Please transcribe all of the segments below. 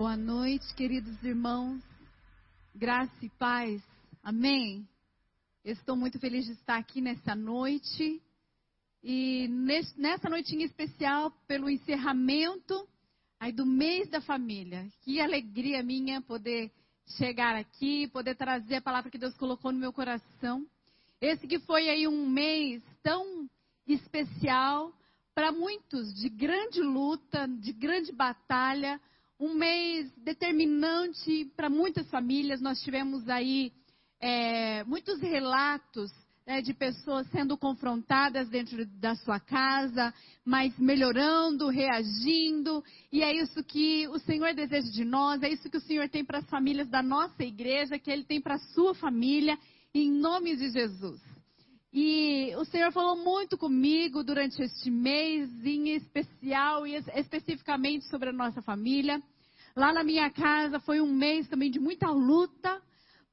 Boa noite, queridos irmãos. Graça e paz. Amém. estou muito feliz de estar aqui nessa noite. E nessa noitinha especial, pelo encerramento aí do mês da família. Que alegria minha poder chegar aqui, poder trazer a palavra que Deus colocou no meu coração. Esse que foi aí um mês tão especial para muitos, de grande luta, de grande batalha, um mês determinante para muitas famílias. Nós tivemos aí é, muitos relatos né, de pessoas sendo confrontadas dentro da sua casa, mas melhorando, reagindo. E é isso que o Senhor deseja de nós, é isso que o Senhor tem para as famílias da nossa igreja, que Ele tem para a sua família, em nome de Jesus. E o Senhor falou muito comigo durante este mês, em especial e especificamente sobre a nossa família. Lá na minha casa foi um mês também de muita luta,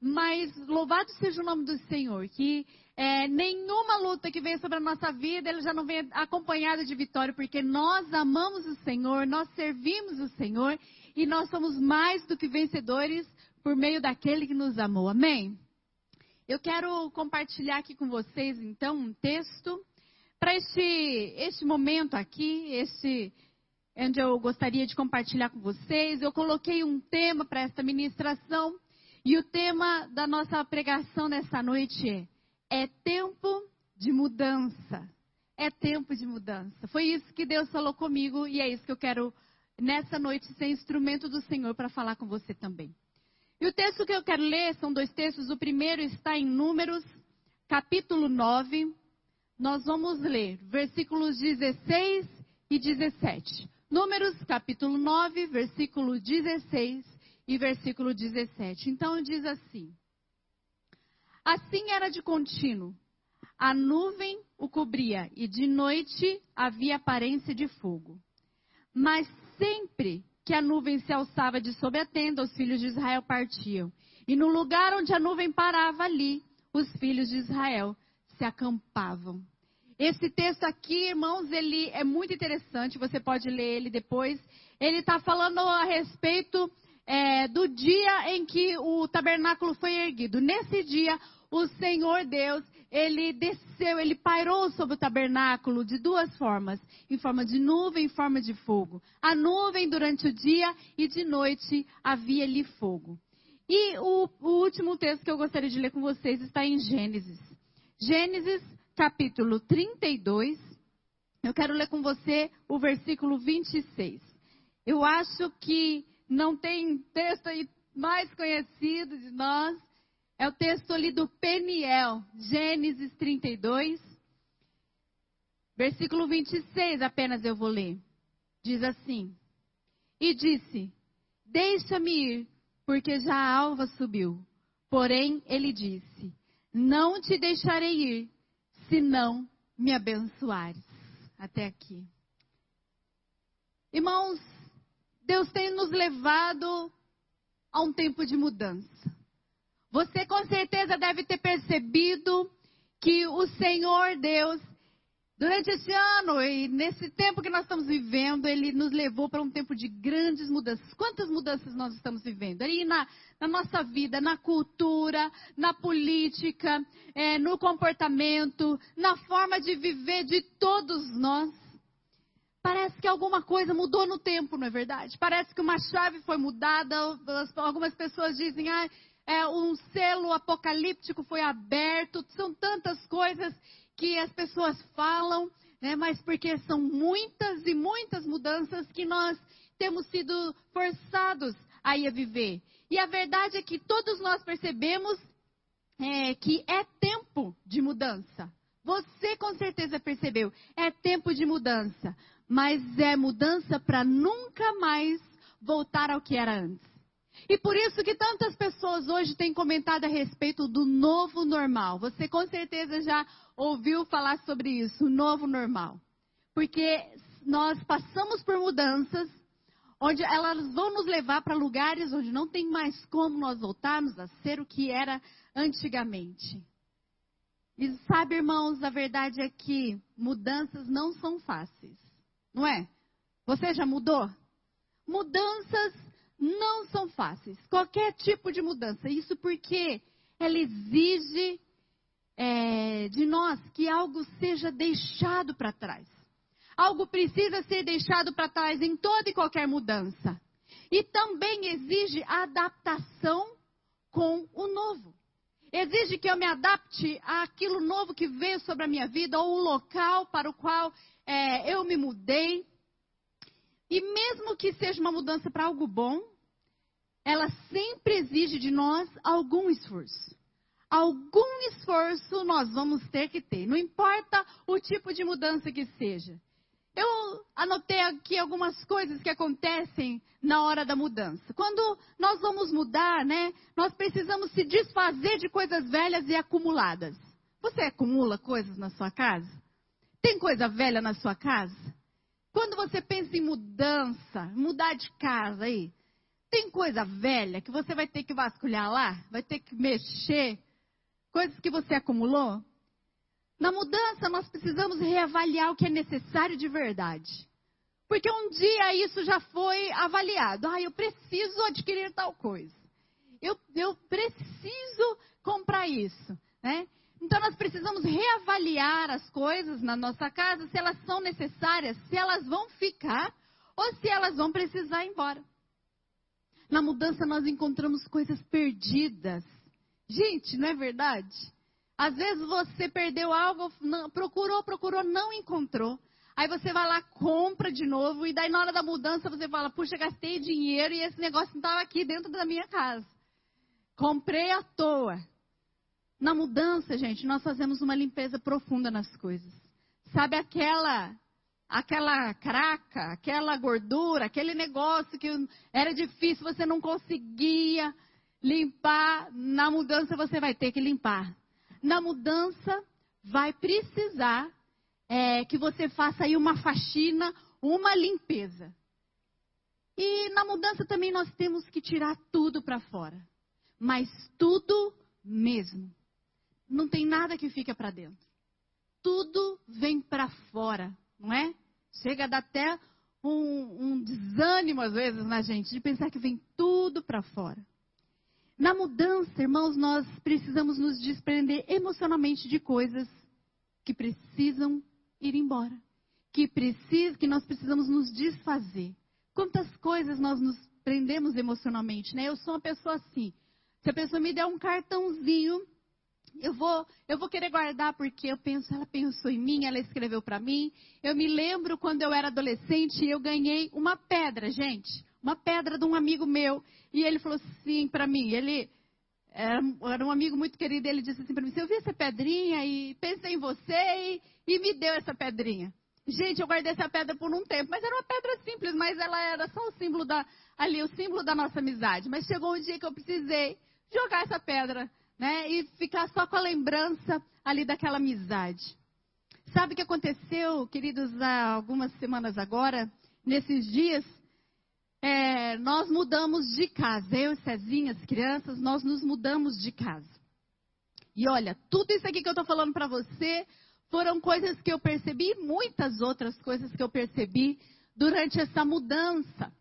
mas louvado seja o nome do Senhor, que é, nenhuma luta que vem sobre a nossa vida, ele já não vem acompanhada de vitória, porque nós amamos o Senhor, nós servimos o Senhor e nós somos mais do que vencedores por meio daquele que nos amou. Amém? Eu quero compartilhar aqui com vocês, então, um texto para este, este momento aqui, este onde eu gostaria de compartilhar com vocês. Eu coloquei um tema para esta ministração e o tema da nossa pregação nessa noite é: é tempo de mudança. É tempo de mudança. Foi isso que Deus falou comigo e é isso que eu quero nessa noite ser instrumento do Senhor para falar com você também. E o texto que eu quero ler são dois textos. O primeiro está em Números, capítulo 9. Nós vamos ler versículos 16 e 17. Números, capítulo 9, versículo 16 e versículo 17. Então diz assim: Assim era de contínuo. A nuvem o cobria e de noite havia aparência de fogo. Mas sempre que a nuvem se alçava de sob a tenda, os filhos de Israel partiam. E no lugar onde a nuvem parava ali, os filhos de Israel se acampavam. Esse texto aqui, irmãos, ele é muito interessante, você pode ler ele depois. Ele está falando a respeito é, do dia em que o tabernáculo foi erguido. Nesse dia, o Senhor Deus, ele desceu, ele pairou sobre o tabernáculo de duas formas: em forma de nuvem, em forma de fogo. A nuvem durante o dia e de noite havia ali fogo. E o, o último texto que eu gostaria de ler com vocês está em Gênesis. Gênesis, capítulo 32. Eu quero ler com você o versículo 26. Eu acho que não tem texto aí mais conhecido de nós é o texto ali do Peniel, Gênesis 32, versículo 26 apenas eu vou ler. Diz assim: E disse: Deixa-me ir, porque já a alva subiu. Porém, ele disse: Não te deixarei ir, se não me abençoares. Até aqui. Irmãos, Deus tem nos levado a um tempo de mudança. Você com certeza deve ter percebido que o Senhor Deus, durante esse ano e nesse tempo que nós estamos vivendo, Ele nos levou para um tempo de grandes mudanças. Quantas mudanças nós estamos vivendo? Aí na, na nossa vida, na cultura, na política, é, no comportamento, na forma de viver de todos nós. Parece que alguma coisa mudou no tempo, não é verdade? Parece que uma chave foi mudada. Algumas pessoas dizem, ah, é, um selo apocalíptico foi aberto, são tantas coisas que as pessoas falam, né, mas porque são muitas e muitas mudanças que nós temos sido forçados a ir viver. E a verdade é que todos nós percebemos é, que é tempo de mudança. Você com certeza percebeu, é tempo de mudança, mas é mudança para nunca mais voltar ao que era antes. E por isso que tantas pessoas hoje têm comentado a respeito do novo normal. Você com certeza já ouviu falar sobre isso, o novo normal. Porque nós passamos por mudanças onde elas vão nos levar para lugares onde não tem mais como nós voltarmos a ser o que era antigamente. E sabe, irmãos, a verdade é que mudanças não são fáceis. Não é? Você já mudou? Mudanças não fáceis. Qualquer tipo de mudança. Isso porque ela exige é, de nós que algo seja deixado para trás. Algo precisa ser deixado para trás em toda e qualquer mudança. E também exige adaptação com o novo. Exige que eu me adapte àquilo novo que veio sobre a minha vida, ou o local para o qual é, eu me mudei. E mesmo que seja uma mudança para algo bom, ela sempre exige de nós algum esforço. Algum esforço nós vamos ter que ter, não importa o tipo de mudança que seja. Eu anotei aqui algumas coisas que acontecem na hora da mudança. Quando nós vamos mudar, né, nós precisamos se desfazer de coisas velhas e acumuladas. Você acumula coisas na sua casa? Tem coisa velha na sua casa? Quando você pensa em mudança, mudar de casa aí, tem coisa velha que você vai ter que vasculhar lá, vai ter que mexer, coisas que você acumulou? Na mudança, nós precisamos reavaliar o que é necessário de verdade. Porque um dia isso já foi avaliado. Ah, eu preciso adquirir tal coisa. Eu, eu preciso comprar isso. Né? Então nós precisamos reavaliar as coisas na nossa casa, se elas são necessárias, se elas vão ficar ou se elas vão precisar ir embora. Na mudança nós encontramos coisas perdidas. Gente, não é verdade? Às vezes você perdeu algo, procurou, procurou, não encontrou. Aí você vai lá, compra de novo, e daí na hora da mudança você fala, puxa, gastei dinheiro e esse negócio não estava aqui dentro da minha casa. Comprei à toa. Na mudança, gente, nós fazemos uma limpeza profunda nas coisas. Sabe aquela aquela craca, aquela gordura, aquele negócio que era difícil, você não conseguia limpar, na mudança você vai ter que limpar na mudança vai precisar é, que você faça aí uma faxina, uma limpeza. E na mudança também nós temos que tirar tudo para fora. Mas tudo mesmo. Não tem nada que fica para dentro. Tudo vem para fora, não é? Chega a dar até um, um desânimo às vezes na gente de pensar que vem tudo para fora. Na mudança, irmãos, nós precisamos nos desprender emocionalmente de coisas que precisam ir embora, que precisa, que nós precisamos nos desfazer. Quantas coisas nós nos prendemos emocionalmente, né? Eu sou uma pessoa assim. Se a pessoa me der um cartãozinho, eu vou, eu vou querer guardar porque eu penso, ela pensou em mim, ela escreveu para mim. Eu me lembro quando eu era adolescente, eu ganhei uma pedra, gente uma pedra de um amigo meu. E ele falou assim para mim, ele era, era, um amigo muito querido, ele disse assim para mim, eu vi essa pedrinha e pensei em você e, e, me deu essa pedrinha. Gente, eu guardei essa pedra por um tempo, mas era uma pedra simples, mas ela era só o símbolo da, ali, o símbolo da nossa amizade. Mas chegou um dia que eu precisei jogar essa pedra, né, e ficar só com a lembrança ali daquela amizade. Sabe o que aconteceu, queridos, há algumas semanas agora, nesses dias? é, nós mudamos de casa. Eu e Cezinha, as crianças, nós nos mudamos de casa. E olha, tudo isso aqui que eu estou falando para você foram coisas que eu percebi, muitas outras coisas que eu percebi durante essa mudança.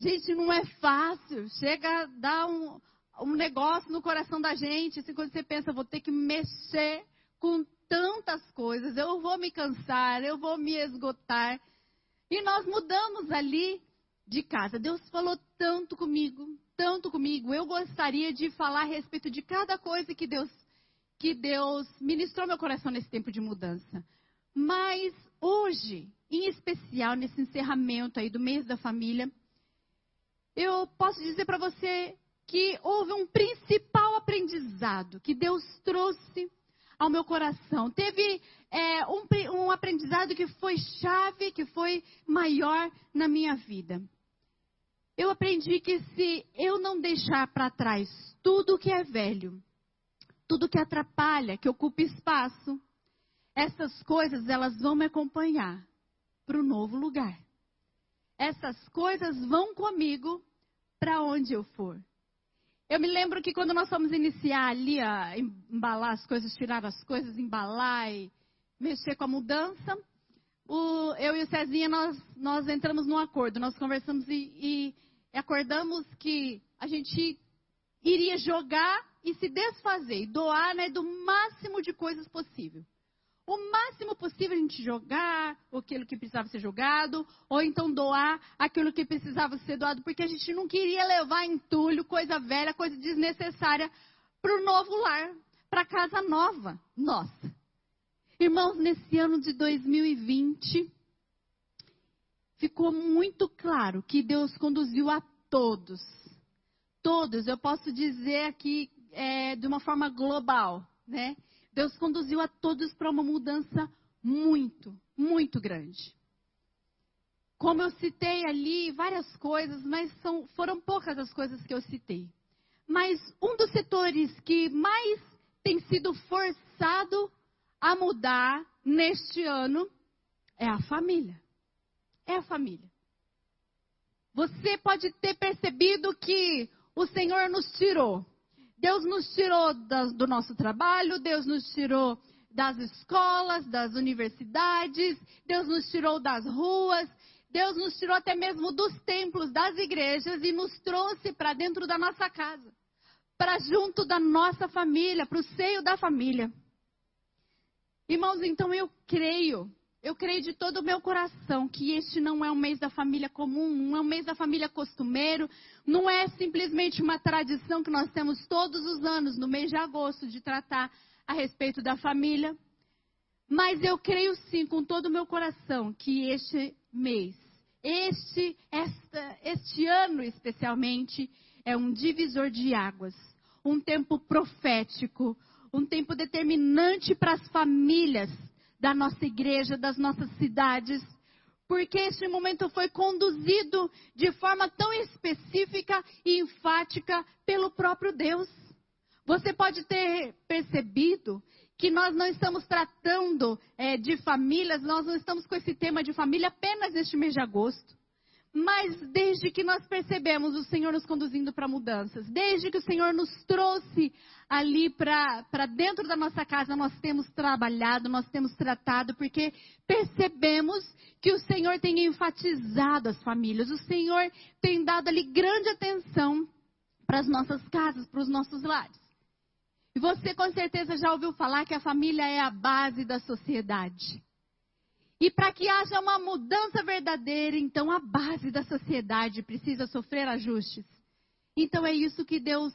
Gente, não é fácil. Chega a dar um, um negócio no coração da gente. Assim, quando você pensa, vou ter que mexer com tantas coisas, eu vou me cansar, eu vou me esgotar. E nós mudamos ali de casa. Deus falou tanto comigo, tanto comigo. Eu gostaria de falar a respeito de cada coisa que Deus que Deus ministrou meu coração nesse tempo de mudança. Mas hoje, em especial nesse encerramento aí do mês da família, eu posso dizer para você que houve um principal aprendizado que Deus trouxe ao meu coração. Teve é, um, um aprendizado que foi chave, que foi maior na minha vida. Eu aprendi que se eu não deixar para trás tudo que é velho, tudo que atrapalha, que ocupa espaço, essas coisas elas vão me acompanhar para o novo lugar. Essas coisas vão comigo para onde eu for. Eu me lembro que quando nós fomos iniciar ali a embalar as coisas, tirar as coisas, embalar e mexer com a mudança, o, eu e o Cezinha, nós, nós entramos num acordo, nós conversamos e, e acordamos que a gente iria jogar e se desfazer, e doar né, do máximo de coisas possível. O máximo possível a gente jogar aquilo que precisava ser jogado, ou então doar aquilo que precisava ser doado, porque a gente não queria levar entulho, coisa velha, coisa desnecessária para o novo lar, para a casa nova nossa. Irmãos, nesse ano de 2020, ficou muito claro que Deus conduziu a todos. Todos, eu posso dizer aqui é, de uma forma global, né? Deus conduziu a todos para uma mudança muito, muito grande. Como eu citei ali várias coisas, mas são, foram poucas as coisas que eu citei. Mas um dos setores que mais tem sido forçado a mudar neste ano é a família. É a família. Você pode ter percebido que o Senhor nos tirou. Deus nos tirou do nosso trabalho, Deus nos tirou das escolas, das universidades, Deus nos tirou das ruas, Deus nos tirou até mesmo dos templos, das igrejas e nos trouxe para dentro da nossa casa, para junto da nossa família, para o seio da família. Irmãos, então eu creio, eu creio de todo o meu coração que este não é um mês da família comum, não é um mês da família costumeiro, não é simplesmente uma tradição que nós temos todos os anos, no mês de agosto, de tratar a respeito da família. Mas eu creio sim, com todo o meu coração, que este mês, este, esta, este ano especialmente, é um divisor de águas, um tempo profético, um tempo determinante para as famílias da nossa igreja, das nossas cidades, porque este momento foi conduzido de forma tão específica e enfática pelo próprio Deus. Você pode ter percebido que nós não estamos tratando é, de famílias, nós não estamos com esse tema de família apenas neste mês de agosto. Mas desde que nós percebemos o Senhor nos conduzindo para mudanças, desde que o Senhor nos trouxe ali para dentro da nossa casa, nós temos trabalhado, nós temos tratado, porque percebemos que o Senhor tem enfatizado as famílias, o Senhor tem dado ali grande atenção para as nossas casas, para os nossos lares. E você com certeza já ouviu falar que a família é a base da sociedade. E para que haja uma mudança verdadeira, então a base da sociedade precisa sofrer ajustes. Então é isso que Deus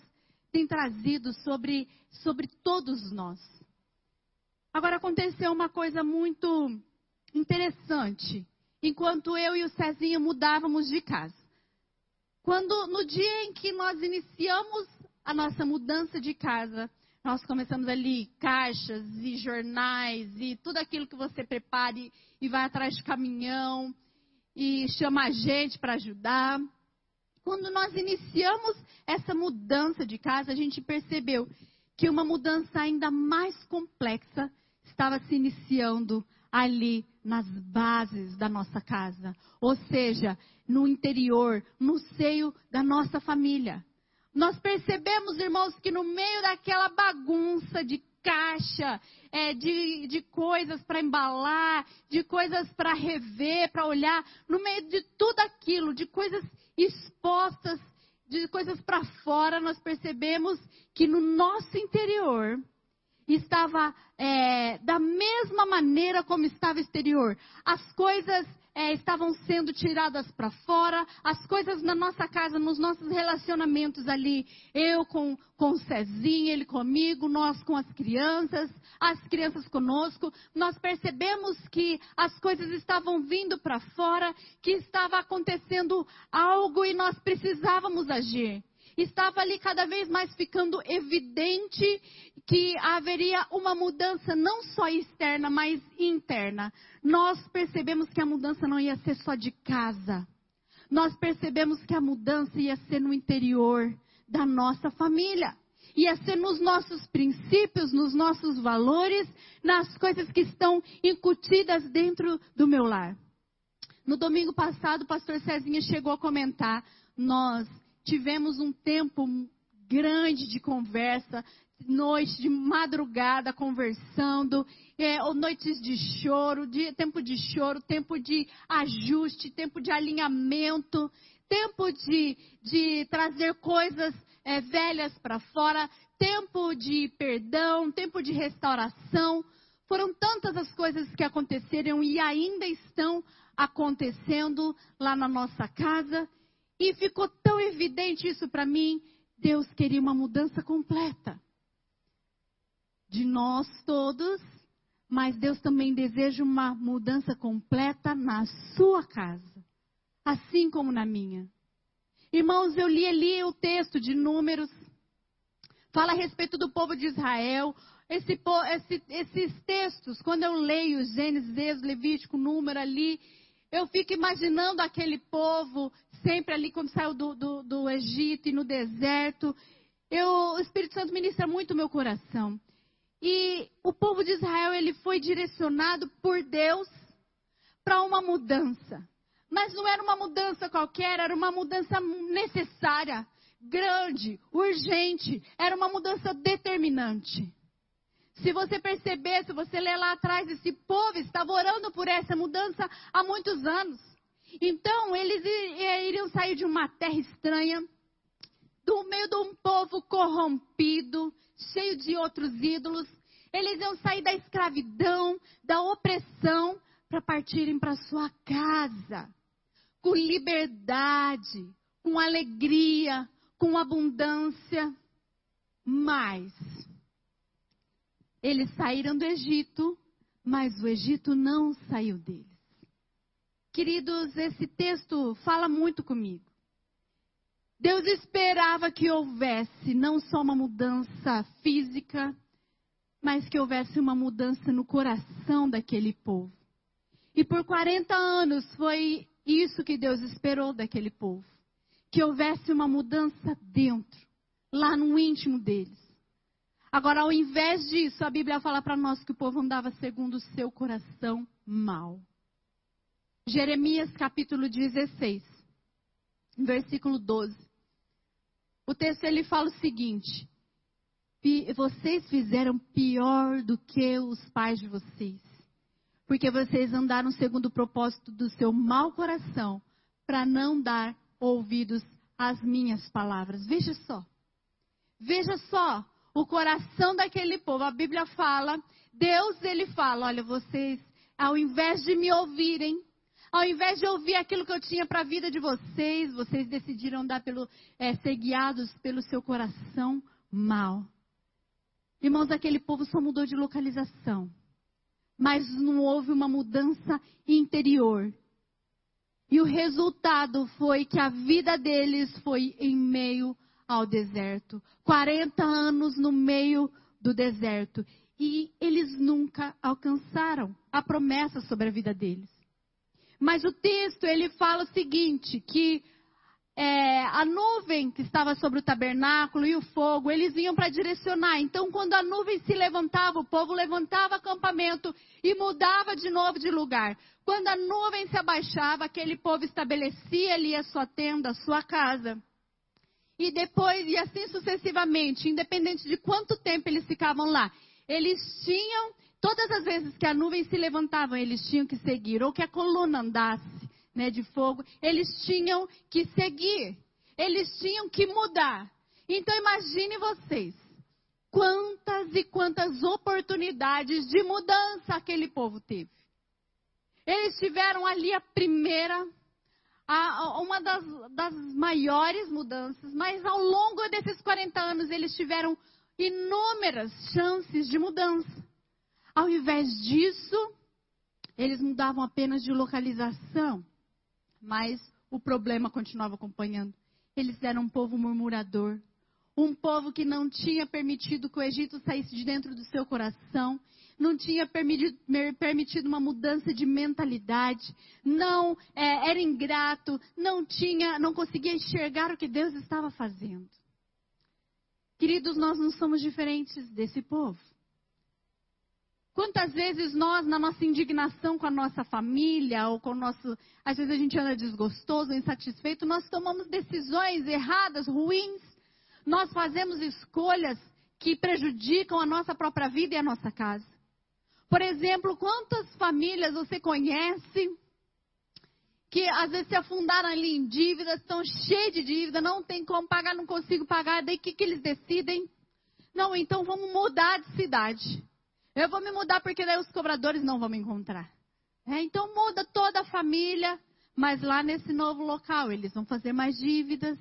tem trazido sobre, sobre todos nós. Agora aconteceu uma coisa muito interessante. Enquanto eu e o Cezinho mudávamos de casa. Quando no dia em que nós iniciamos a nossa mudança de casa, nós começamos ali caixas e jornais e tudo aquilo que você prepare e vai atrás de caminhão e chama a gente para ajudar. Quando nós iniciamos essa mudança de casa, a gente percebeu que uma mudança ainda mais complexa estava se iniciando ali nas bases da nossa casa, ou seja, no interior, no seio da nossa família. Nós percebemos, irmãos, que no meio daquela bagunça de caixa, é, de, de coisas para embalar, de coisas para rever, para olhar, no meio de tudo aquilo, de coisas expostas, de coisas para fora, nós percebemos que no nosso interior estava é, da mesma maneira como estava exterior. As coisas é, estavam sendo tiradas para fora, as coisas na nossa casa, nos nossos relacionamentos ali, eu com, com o Cezinho, ele comigo, nós com as crianças, as crianças conosco, nós percebemos que as coisas estavam vindo para fora, que estava acontecendo algo e nós precisávamos agir. Estava ali cada vez mais ficando evidente que haveria uma mudança não só externa, mas interna. Nós percebemos que a mudança não ia ser só de casa. Nós percebemos que a mudança ia ser no interior da nossa família. Ia ser nos nossos princípios, nos nossos valores, nas coisas que estão incutidas dentro do meu lar. No domingo passado, o pastor Cezinha chegou a comentar: nós tivemos um tempo grande de conversa, noite de madrugada conversando, é, noites de choro, de, tempo de choro, tempo de ajuste, tempo de alinhamento, tempo de, de trazer coisas é, velhas para fora, tempo de perdão, tempo de restauração. Foram tantas as coisas que aconteceram e ainda estão acontecendo lá na nossa casa. E ficou tão evidente isso para mim. Deus queria uma mudança completa. De nós todos, mas Deus também deseja uma mudança completa na sua casa, assim como na minha. Irmãos, eu li ali o texto de Números, fala a respeito do povo de Israel. Esse, esse, esses textos, quando eu leio Gênesis, Levítico, Número ali, eu fico imaginando aquele povo, sempre ali quando saiu do, do, do Egito e no deserto. Eu, o Espírito Santo ministra muito o meu coração. E o povo de Israel ele foi direcionado por Deus para uma mudança. Mas não era uma mudança qualquer, era uma mudança necessária, grande, urgente, era uma mudança determinante. Se você perceber, se você ler lá atrás, esse povo estava orando por essa mudança há muitos anos. Então, eles iriam sair de uma terra estranha, do meio de um povo corrompido, cheio de outros ídolos. Eles iam sair da escravidão, da opressão, para partirem para sua casa, com liberdade, com alegria, com abundância. Mas eles saíram do Egito, mas o Egito não saiu deles. Queridos, esse texto fala muito comigo. Deus esperava que houvesse não só uma mudança física, mas que houvesse uma mudança no coração daquele povo. E por 40 anos foi isso que Deus esperou daquele povo. Que houvesse uma mudança dentro, lá no íntimo deles. Agora, ao invés disso, a Bíblia fala para nós que o povo andava segundo o seu coração mal. Jeremias capítulo 16, versículo 12. O texto ele fala o seguinte: Vocês fizeram pior do que os pais de vocês, porque vocês andaram segundo o propósito do seu mau coração, para não dar ouvidos às minhas palavras. Veja só. Veja só o coração daquele povo. A Bíblia fala, Deus ele fala, olha, vocês, ao invés de me ouvirem, ao invés de ouvir aquilo que eu tinha para a vida de vocês, vocês decidiram dar pelo, é, ser guiados pelo seu coração mal. Irmãos, aquele povo só mudou de localização. Mas não houve uma mudança interior. E o resultado foi que a vida deles foi em meio ao deserto. 40 anos no meio do deserto. E eles nunca alcançaram a promessa sobre a vida deles. Mas o texto ele fala o seguinte, que é, a nuvem que estava sobre o tabernáculo e o fogo, eles vinham para direcionar. Então, quando a nuvem se levantava, o povo levantava acampamento e mudava de novo de lugar. Quando a nuvem se abaixava, aquele povo estabelecia ali a sua tenda, a sua casa. E depois, e assim sucessivamente, independente de quanto tempo eles ficavam lá, eles tinham Todas as vezes que a nuvem se levantava, eles tinham que seguir, ou que a coluna andasse né, de fogo, eles tinham que seguir, eles tinham que mudar. Então imagine vocês, quantas e quantas oportunidades de mudança aquele povo teve. Eles tiveram ali a primeira, a, uma das, das maiores mudanças, mas ao longo desses 40 anos eles tiveram inúmeras chances de mudança. Ao invés disso, eles mudavam apenas de localização, mas o problema continuava acompanhando. Eles eram um povo murmurador, um povo que não tinha permitido que o Egito saísse de dentro do seu coração, não tinha permitido, uma mudança de mentalidade, não é, era ingrato, não tinha, não conseguia enxergar o que Deus estava fazendo. Queridos, nós não somos diferentes desse povo. Quantas vezes nós, na nossa indignação com a nossa família, ou com o nosso. Às vezes a gente anda desgostoso, insatisfeito, nós tomamos decisões erradas, ruins. Nós fazemos escolhas que prejudicam a nossa própria vida e a nossa casa. Por exemplo, quantas famílias você conhece que às vezes se afundaram ali em dívidas, estão cheios de dívida, não tem como pagar, não consigo pagar, daí o que, que eles decidem? Não, então vamos mudar de cidade. Eu vou me mudar porque daí os cobradores não vão me encontrar. É, então muda toda a família, mas lá nesse novo local eles vão fazer mais dívidas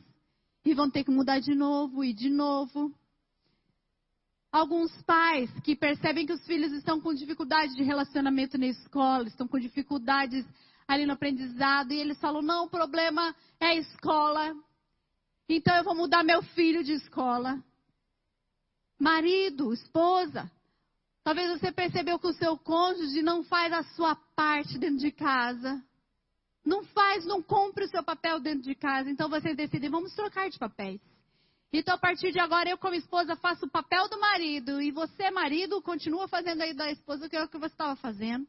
e vão ter que mudar de novo e de novo. Alguns pais que percebem que os filhos estão com dificuldade de relacionamento na escola, estão com dificuldades ali no aprendizado, e eles falam: não, o problema é a escola, então eu vou mudar meu filho de escola. Marido, esposa, talvez você percebeu que o seu cônjuge não faz a sua parte dentro de casa. Não faz, não cumpre o seu papel dentro de casa. Então vocês decidem, vamos trocar de papéis. Então, a partir de agora, eu, como esposa, faço o papel do marido. E você, marido, continua fazendo aí da esposa o que é o que você estava fazendo.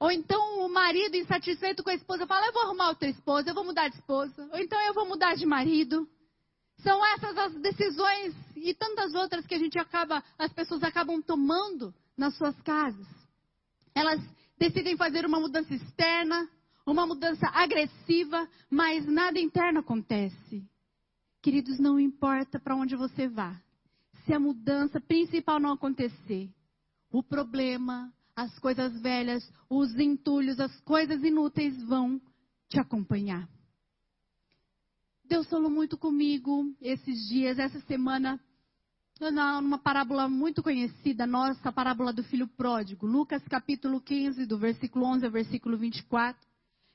Ou então o marido insatisfeito com a esposa fala: Eu vou arrumar outra esposa, eu vou mudar de esposa. Ou então eu vou mudar de marido. São essas as decisões e tantas outras que a gente acaba, as pessoas acabam tomando nas suas casas. Elas decidem fazer uma mudança externa, uma mudança agressiva, mas nada interno acontece. Queridos, não importa para onde você vá, se a mudança principal não acontecer, o problema, as coisas velhas, os entulhos, as coisas inúteis vão te acompanhar. Deus falou muito comigo esses dias, essa semana, numa parábola muito conhecida nossa, a parábola do filho pródigo, Lucas capítulo 15, do versículo 11 ao versículo 24.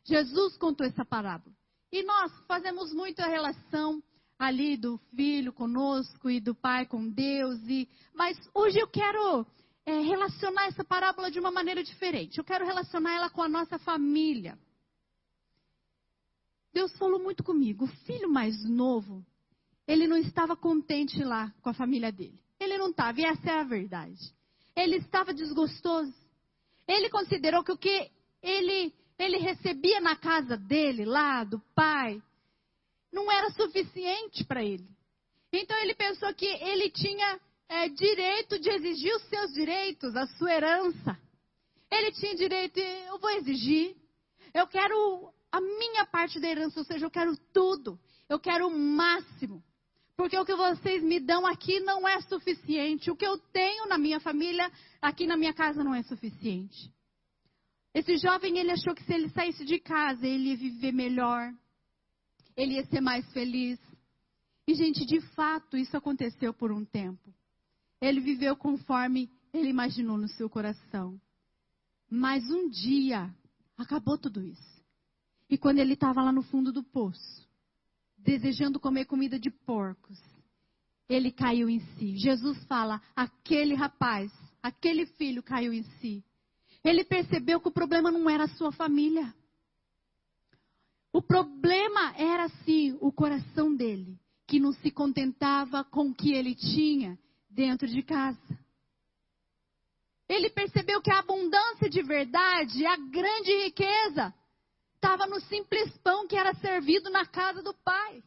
Jesus contou essa parábola. E nós fazemos muito a relação ali do filho conosco e do pai com Deus. E, mas hoje eu quero é, relacionar essa parábola de uma maneira diferente. Eu quero relacionar ela com a nossa família. Deus falou muito comigo. O filho mais novo, ele não estava contente lá com a família dele. Ele não estava, e essa é a verdade. Ele estava desgostoso. Ele considerou que o que ele, ele recebia na casa dele, lá do pai, não era suficiente para ele. Então ele pensou que ele tinha é, direito de exigir os seus direitos, a sua herança. Ele tinha direito, eu vou exigir. Eu quero a minha parte da herança, ou seja, eu quero tudo. Eu quero o máximo. Porque o que vocês me dão aqui não é suficiente. O que eu tenho na minha família, aqui na minha casa, não é suficiente. Esse jovem, ele achou que se ele saísse de casa, ele ia viver melhor. Ele ia ser mais feliz. E, gente, de fato, isso aconteceu por um tempo. Ele viveu conforme ele imaginou no seu coração. Mas um dia acabou tudo isso. E quando ele estava lá no fundo do poço, desejando comer comida de porcos, ele caiu em si. Jesus fala: aquele rapaz, aquele filho caiu em si. Ele percebeu que o problema não era a sua família. O problema era sim o coração dele, que não se contentava com o que ele tinha dentro de casa. Ele percebeu que a abundância de verdade, a grande riqueza, estava no simples pão que era servido na casa do pai.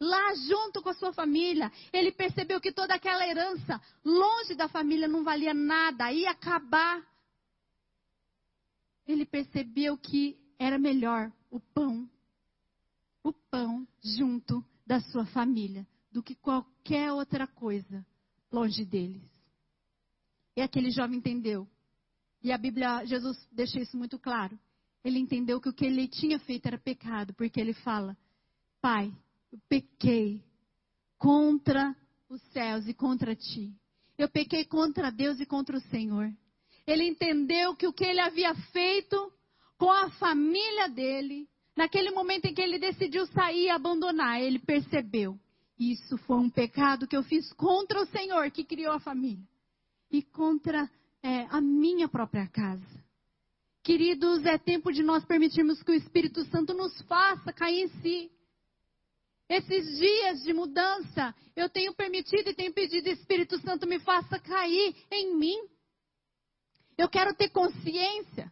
Lá junto com a sua família, ele percebeu que toda aquela herança, longe da família, não valia nada, ia acabar. Ele percebeu que era melhor o pão, o pão junto da sua família, do que qualquer outra coisa longe deles. E aquele jovem entendeu. E a Bíblia, Jesus deixa isso muito claro. Ele entendeu que o que ele tinha feito era pecado, porque ele fala: Pai, eu pequei contra os céus e contra ti. Eu pequei contra Deus e contra o Senhor. Ele entendeu que o que ele havia feito com a família dele, naquele momento em que ele decidiu sair e abandonar, ele percebeu isso foi um pecado que eu fiz contra o Senhor que criou a família e contra é, a minha própria casa. Queridos, é tempo de nós permitirmos que o Espírito Santo nos faça cair em si. Esses dias de mudança, eu tenho permitido e tenho pedido, Espírito Santo, me faça cair em mim. Eu quero ter consciência.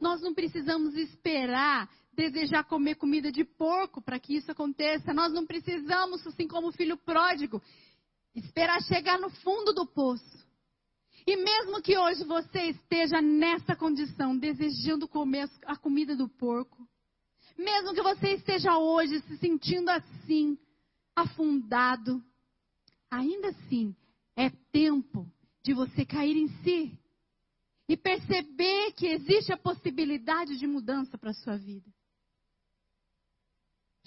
Nós não precisamos esperar desejar comer comida de porco para que isso aconteça. Nós não precisamos, assim como o filho pródigo, esperar chegar no fundo do poço. E mesmo que hoje você esteja nessa condição, desejando comer a comida do porco, mesmo que você esteja hoje se sentindo assim, afundado, ainda assim é tempo de você cair em si e perceber que existe a possibilidade de mudança para a sua vida.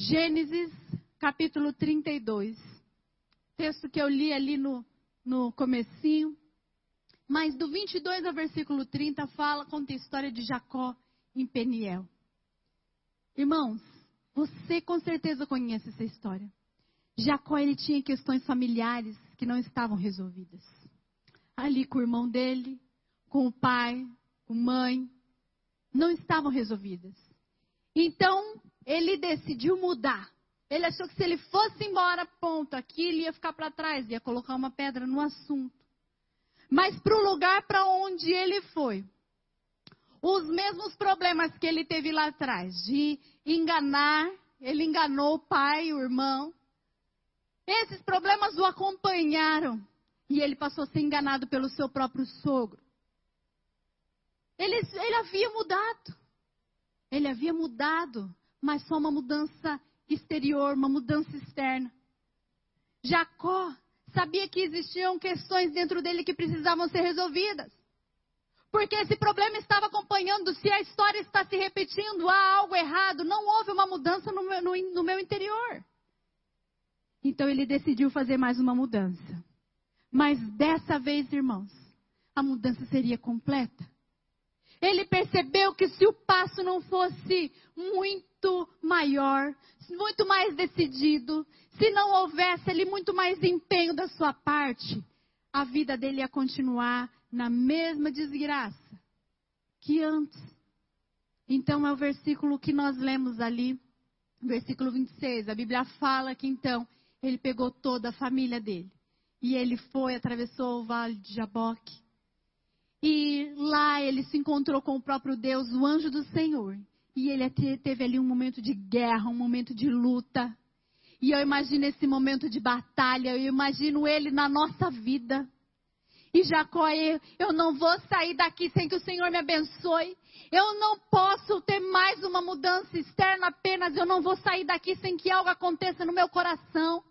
Gênesis capítulo 32. Texto que eu li ali no, no comecinho. Mas do 22 ao versículo 30 fala, conta a história de Jacó em Peniel. Irmãos, você com certeza conhece essa história. Jacó ele tinha questões familiares que não estavam resolvidas. Ali com o irmão dele, com o pai, com a mãe, não estavam resolvidas. Então, ele decidiu mudar. Ele achou que se ele fosse embora, ponto, aqui ele ia ficar para trás, ia colocar uma pedra no assunto. Mas para o lugar para onde ele foi, os mesmos problemas que ele teve lá atrás, de enganar, ele enganou o pai, o irmão. Esses problemas o acompanharam e ele passou a ser enganado pelo seu próprio sogro. Ele, ele havia mudado. Ele havia mudado, mas só uma mudança exterior, uma mudança externa. Jacó sabia que existiam questões dentro dele que precisavam ser resolvidas. Porque esse problema estava acompanhando, se a história está se repetindo, há algo errado, não houve uma mudança no meu, no, no meu interior. Então ele decidiu fazer mais uma mudança. Mas dessa vez, irmãos, a mudança seria completa. Ele percebeu que se o passo não fosse muito maior, muito mais decidido, se não houvesse ali muito mais empenho da sua parte, a vida dele ia continuar na mesma desgraça que antes. Então é o versículo que nós lemos ali, versículo 26. A Bíblia fala que então ele pegou toda a família dele e ele foi, atravessou o vale de Jaboque. E lá ele se encontrou com o próprio Deus, o anjo do Senhor. E ele teve ali um momento de guerra, um momento de luta. E eu imagino esse momento de batalha, eu imagino ele na nossa vida. E Jacó, eu não vou sair daqui sem que o Senhor me abençoe. Eu não posso ter mais uma mudança externa apenas. Eu não vou sair daqui sem que algo aconteça no meu coração.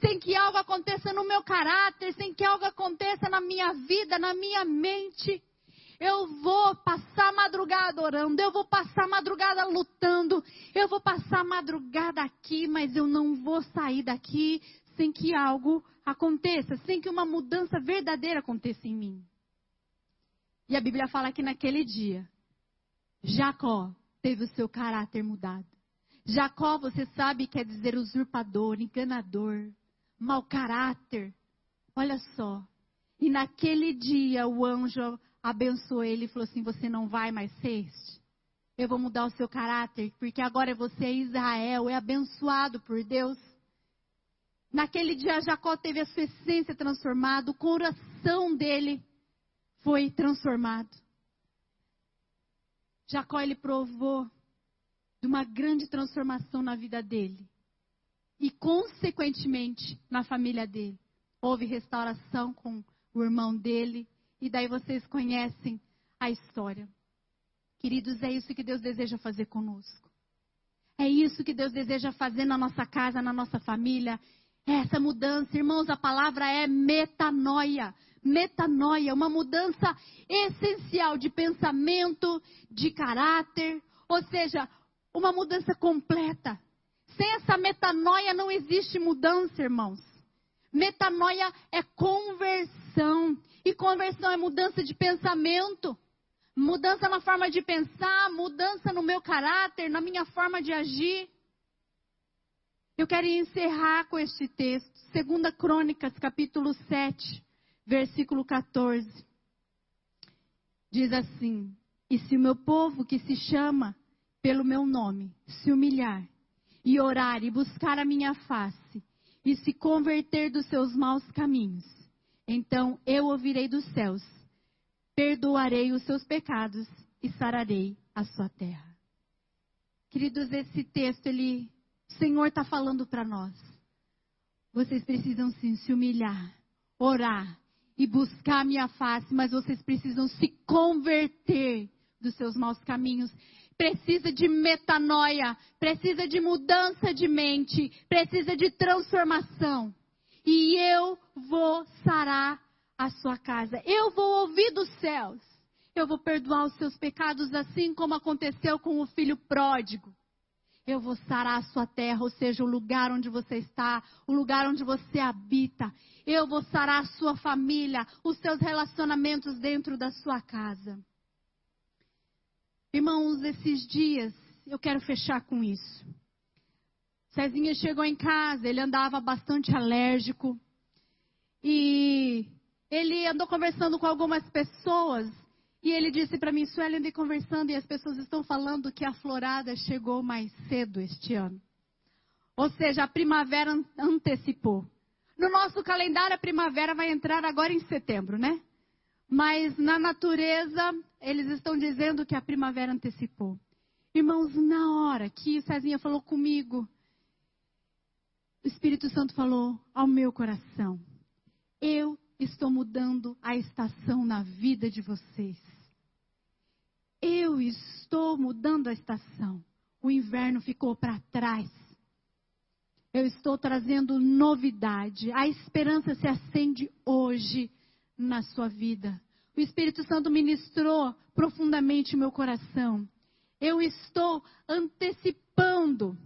Sem que algo aconteça no meu caráter. Sem que algo aconteça na minha vida, na minha mente. Eu vou passar madrugada orando, eu vou passar madrugada lutando, eu vou passar madrugada aqui, mas eu não vou sair daqui sem que algo aconteça, sem que uma mudança verdadeira aconteça em mim. E a Bíblia fala que naquele dia, Jacó teve o seu caráter mudado. Jacó, você sabe, quer dizer usurpador, enganador, mau caráter. Olha só. E naquele dia o anjo abençoou ele e falou assim: Você não vai mais ser este. Eu vou mudar o seu caráter, porque agora você é Israel, é abençoado por Deus. Naquele dia Jacó teve a sua essência transformada, o coração dele foi transformado. Jacó ele provou de uma grande transformação na vida dele e consequentemente na família dele. Houve restauração com o irmão dele, e daí vocês conhecem a história. Queridos, é isso que Deus deseja fazer conosco. É isso que Deus deseja fazer na nossa casa, na nossa família. É essa mudança, irmãos, a palavra é metanoia. Metanoia, uma mudança essencial de pensamento, de caráter, ou seja, uma mudança completa. Sem essa metanoia não existe mudança, irmãos. Metanoia é conversão. E conversão é mudança de pensamento, mudança na forma de pensar, mudança no meu caráter, na minha forma de agir. Eu quero encerrar com este texto, 2 Crônicas, capítulo 7, versículo 14. Diz assim: E se o meu povo que se chama pelo meu nome se humilhar e orar e buscar a minha face e se converter dos seus maus caminhos, então eu ouvirei dos céus, perdoarei os seus pecados e sararei a sua terra. Queridos, esse texto, ele, o Senhor está falando para nós. Vocês precisam sim se humilhar, orar e buscar a minha face, mas vocês precisam se converter dos seus maus caminhos. Precisa de metanoia, precisa de mudança de mente, precisa de transformação. E eu vou sarar a sua casa. Eu vou ouvir dos céus. Eu vou perdoar os seus pecados, assim como aconteceu com o filho pródigo. Eu vou sarar a sua terra, ou seja, o lugar onde você está, o lugar onde você habita. Eu vou sarar a sua família, os seus relacionamentos dentro da sua casa. Irmãos, esses dias, eu quero fechar com isso. Cezinha chegou em casa, ele andava bastante alérgico. E ele andou conversando com algumas pessoas e ele disse para mim, Sueli, andei conversando e as pessoas estão falando que a florada chegou mais cedo este ano. Ou seja, a primavera antecipou. No nosso calendário, a primavera vai entrar agora em setembro, né? Mas na natureza, eles estão dizendo que a primavera antecipou. Irmãos, na hora que Cezinha falou comigo, o Espírito Santo falou ao meu coração: Eu estou mudando a estação na vida de vocês. Eu estou mudando a estação. O inverno ficou para trás. Eu estou trazendo novidade. A esperança se acende hoje na sua vida. O Espírito Santo ministrou profundamente meu coração. Eu estou antecipando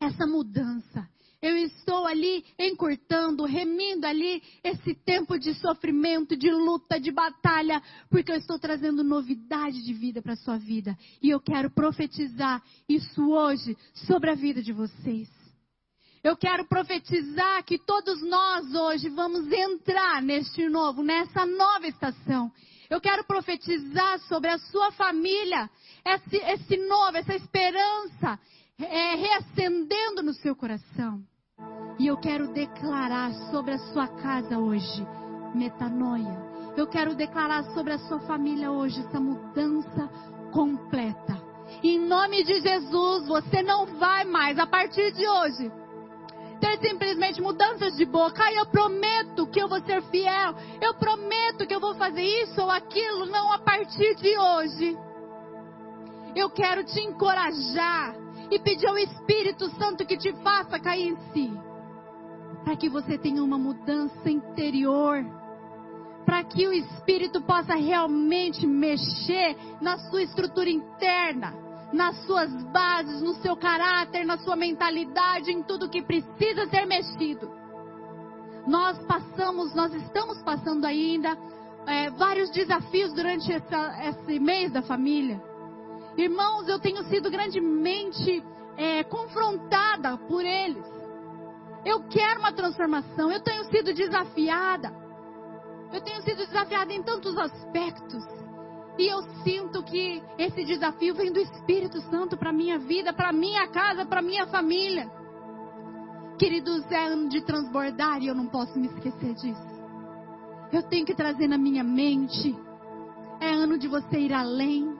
essa mudança. Eu estou ali encurtando, remindo ali esse tempo de sofrimento, de luta, de batalha, porque eu estou trazendo novidade de vida para a sua vida. E eu quero profetizar isso hoje sobre a vida de vocês. Eu quero profetizar que todos nós hoje vamos entrar neste novo, nessa nova estação. Eu quero profetizar sobre a sua família, esse, esse novo, essa esperança, é, reacendendo no seu coração. E eu quero declarar sobre a sua casa hoje metanoia. Eu quero declarar sobre a sua família hoje essa mudança completa. Em nome de Jesus, você não vai mais, a partir de hoje, ter simplesmente mudanças de boca. Ah, eu prometo que eu vou ser fiel. Eu prometo que eu vou fazer isso ou aquilo. Não, a partir de hoje. Eu quero te encorajar e pedir ao Espírito Santo que te faça cair em si. Para que você tenha uma mudança interior. Para que o Espírito possa realmente mexer na sua estrutura interna, nas suas bases, no seu caráter, na sua mentalidade, em tudo que precisa ser mexido. Nós passamos, nós estamos passando ainda é, vários desafios durante essa, esse mês da família. Irmãos, eu tenho sido grandemente é, confrontada por eles. Eu quero uma transformação. Eu tenho sido desafiada. Eu tenho sido desafiada em tantos aspectos. E eu sinto que esse desafio vem do Espírito Santo para minha vida, para minha casa, para minha família. Queridos, é ano de transbordar e eu não posso me esquecer disso. Eu tenho que trazer na minha mente. É ano de você ir além.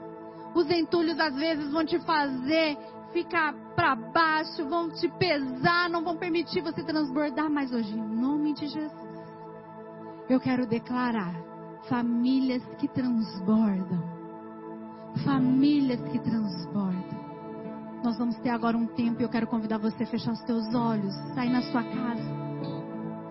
Os entulhos às vezes vão te fazer ficar para baixo, vão te pesar, não vão permitir você transbordar. Mas hoje, em nome de Jesus, eu quero declarar famílias que transbordam. Famílias que transbordam. Nós vamos ter agora um tempo e eu quero convidar você a fechar os teus olhos, sair na sua casa